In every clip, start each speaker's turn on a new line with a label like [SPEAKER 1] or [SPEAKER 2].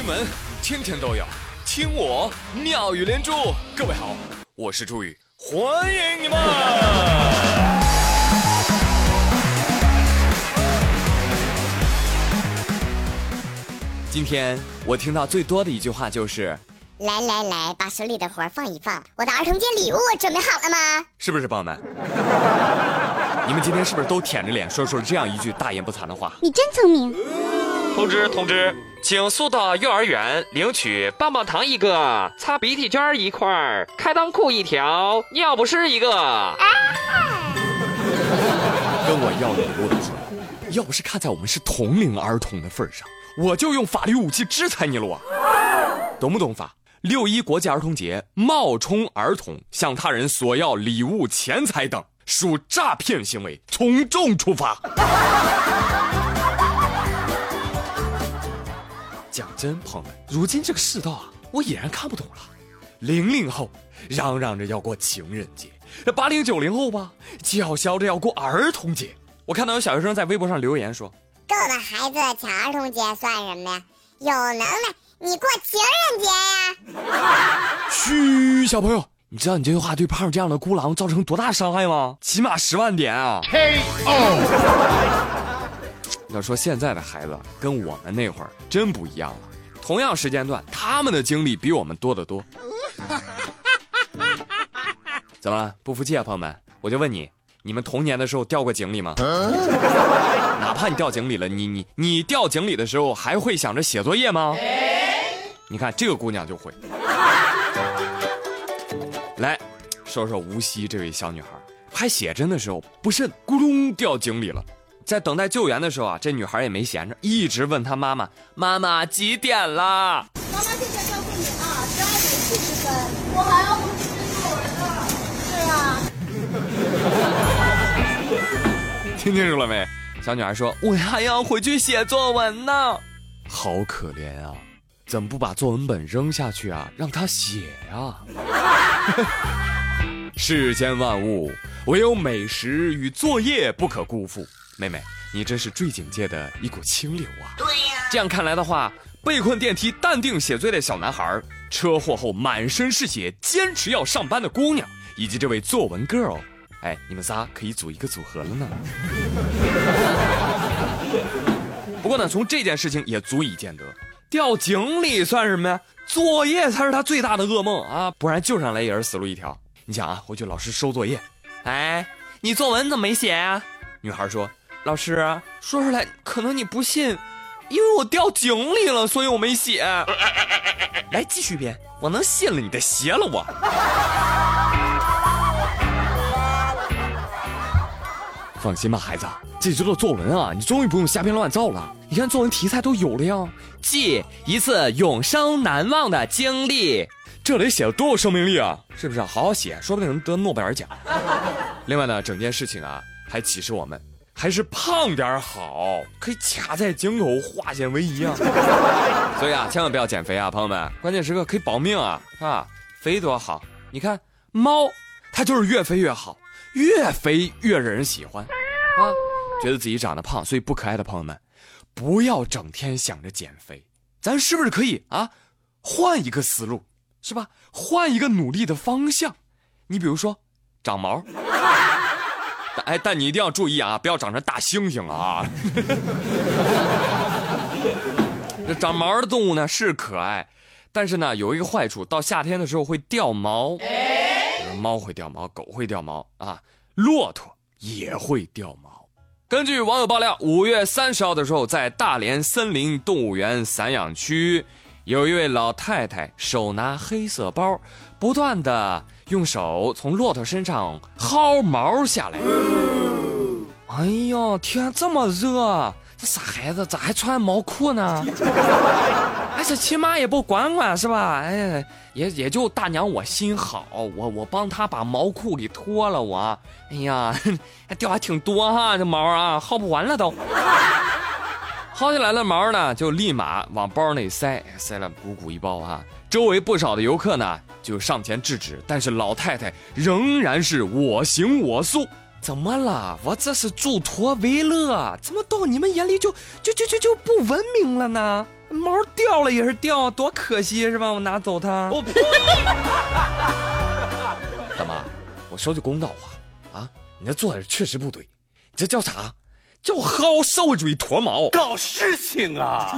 [SPEAKER 1] 新闻天天都有，听我妙语连珠。各位好，我是朱宇，欢迎你们。今天我听到最多的一句话就是
[SPEAKER 2] 来来来，把手里的活放一放，我的儿童节礼物准备好了吗？：“
[SPEAKER 1] 是不是，朋友们？你们今天是不是都舔着脸说出了这样一句大言不惭的话？
[SPEAKER 2] 你真聪明。
[SPEAKER 3] 通知通知，请速到幼儿园领取棒棒糖一个，擦鼻涕圈一块，开裆裤一条，尿不湿一个。
[SPEAKER 1] 跟我要礼物的时候，要不是看在我们是同龄儿童的份上，我就用法律武器制裁你了啊！懂不懂法？六一国际儿童节冒充儿童向他人索要礼物、钱财等，属诈骗行为，从重处罚。讲真，朋友们，如今这个世道啊，我已然看不懂了。零零后嚷嚷着要过情人节，这八零九零后吧，叫嚣着要过儿童节。我看到有小学生在微博上留言说
[SPEAKER 2] 够了，孩子抢儿童节算什么呀？有能耐你过情人节呀！：“
[SPEAKER 1] 嘘，小朋友，你知道你这句话对胖这样的孤狼造成多大伤害吗？起码十万点啊！” KO。要说现在的孩子跟我们那会儿真不一样了，同样时间段，他们的经历比我们多得多。怎么了？不服气啊，朋友们？我就问你，你们童年的时候掉过井里吗？哪怕你掉井里了，你你你掉井里的时候还会想着写作业吗？你看这个姑娘就会。来说说无锡这位小女孩，拍写真的时候不慎咕咚掉井里了。在等待救援的时候啊，这女孩也没闲着，一直问她妈妈：“妈妈几点了
[SPEAKER 4] 妈妈现在告诉你啊，十二点四十分，我还要回去写作文呢。对啊，？”
[SPEAKER 1] 听清楚了没？小女孩说：“我还要回去写作文呢。”好可怜啊！怎么不把作文本扔下去啊？让她写呀、世间万物，唯有美食与作业不可辜负。妹妹，你真是坠井界的一股清流啊！
[SPEAKER 2] 对呀、
[SPEAKER 1] 这样看来的话，被困电梯淡定写作业的小男孩，车祸后满身是血坚持要上班的姑娘，以及这位作文 girl，哎，你们仨可以组一个组合了呢。不过呢，从这件事情也足以见得，掉井里算什么呀？作业才是他最大的噩梦啊！不然救上来也是死路一条。你想啊，回去老师收作业，哎，你作文怎么没写啊、女孩说：“老师，说出来可能你不信，因为我掉井里了，所以我没写。来，继续编，我能信了你的邪了我。放心吧，孩子，这周的作文啊，你终于不用瞎编乱造了。你看作文题材都有了呀，记一次永生难忘的经历，这得写多有生命力啊！是不是？好好写，说不定能得诺贝尔奖。另外呢，整件事情啊，还启示我们，还是胖点好，可以卡在井口化险为夷啊。所以啊，千万不要减肥啊，朋友们，关键时刻可以保命啊，啊，肥多好。你看猫，它就是越肥越好，越肥越惹人喜欢啊。觉得自己长得胖，所以不可爱的朋友们，不要整天想着减肥，咱是不是可以啊，换一个思路，是吧？换一个努力的方向。你比如说，长毛。但哎，但你一定要注意啊，不要长成大猩猩了啊！这长毛的动物呢是可爱，但是呢有一个坏处，到夏天的时候会掉毛。猫会掉毛，狗会掉毛啊，骆驼也会掉毛。根据网友爆料，五月三十号的时候，在大连森林动物园散养区，有一位老太太手拿黑色包，不断的用手从骆驼身上薅毛下来。哎呦，天这么热，这傻孩子咋还穿毛裤呢？哎，这亲妈也不管管是吧？哎，也也就大娘我心好，我我帮她把毛裤给脱了我。哎呀，还 掉还挺多哈，这毛啊，薅不完了都。薅下来的毛呢，就立马往包内塞，塞了鼓鼓一包啊。周围不少的游客呢，就上前制止，但是老太太仍然是我行我素。怎么了？我这是助痞为乐，怎么到你们眼里就就就就就不文明了呢？毛掉了也是掉，多可惜是吧？我拿走它。
[SPEAKER 3] 我呸！
[SPEAKER 1] 大妈，我说句公道话啊，你这做的确实不对，你这叫啥？叫薅社会主义驼毛。
[SPEAKER 5] 搞事情啊！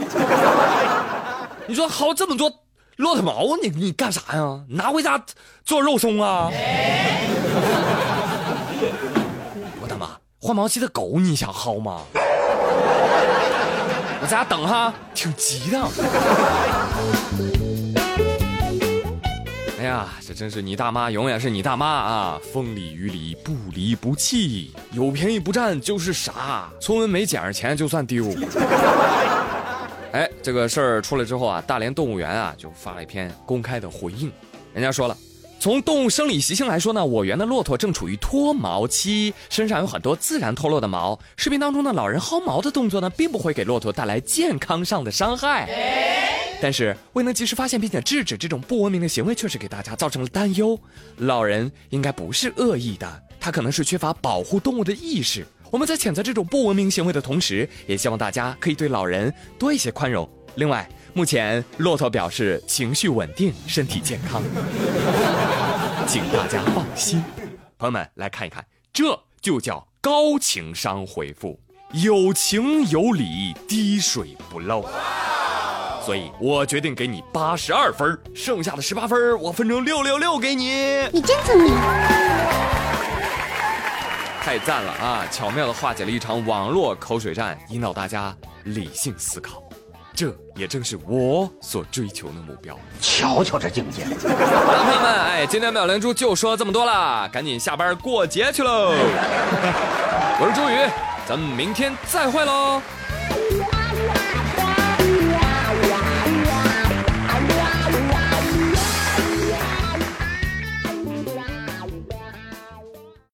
[SPEAKER 1] 你说薅这么多骆驼毛，你你干啥呀？拿回家做肉松啊？我的妈，换毛期的狗你想薅吗？我在家等哈，挺急的。哎呀，这真是你大妈，永远是你大妈啊！风里雨里不离不弃，有便宜不占就是傻，村文没捡着钱就算丢。哎，这个事儿出来之后啊，大连动物园啊就发了一篇公开的回应，人家说了。从动物生理习性来说呢，我园的骆驼正处于脱毛期，身上有很多自然脱落的毛。视频当中呢，老人薅毛的动作呢，并不会给骆驼带来健康上的伤害。但是未能及时发现并且制止这种不文明的行为，确实给大家造成了担忧。老人应该不是恶意的，他可能是缺乏保护动物的意识。我们在谴责这种不文明行为的同时，也希望大家可以对老人多一些宽容。另外，目前骆驼表示情绪稳定，身体健康，请大家放心。朋友们来看一看，这就叫高情商回复，有情有理，滴水不漏。所以我决定给你八十二分，剩下的十八分我分成六六六给你。
[SPEAKER 2] 你真聪明，
[SPEAKER 1] 太赞了啊！巧妙的化解了一场网络口水战，引导大家理性思考。这也正是我所追求的目标。
[SPEAKER 5] 瞧瞧这境界！
[SPEAKER 1] 好了，朋友们，哎，今天妙连珠就说这么多啦，赶紧下班过节去喽！我是朱宇，咱们明天再会喽。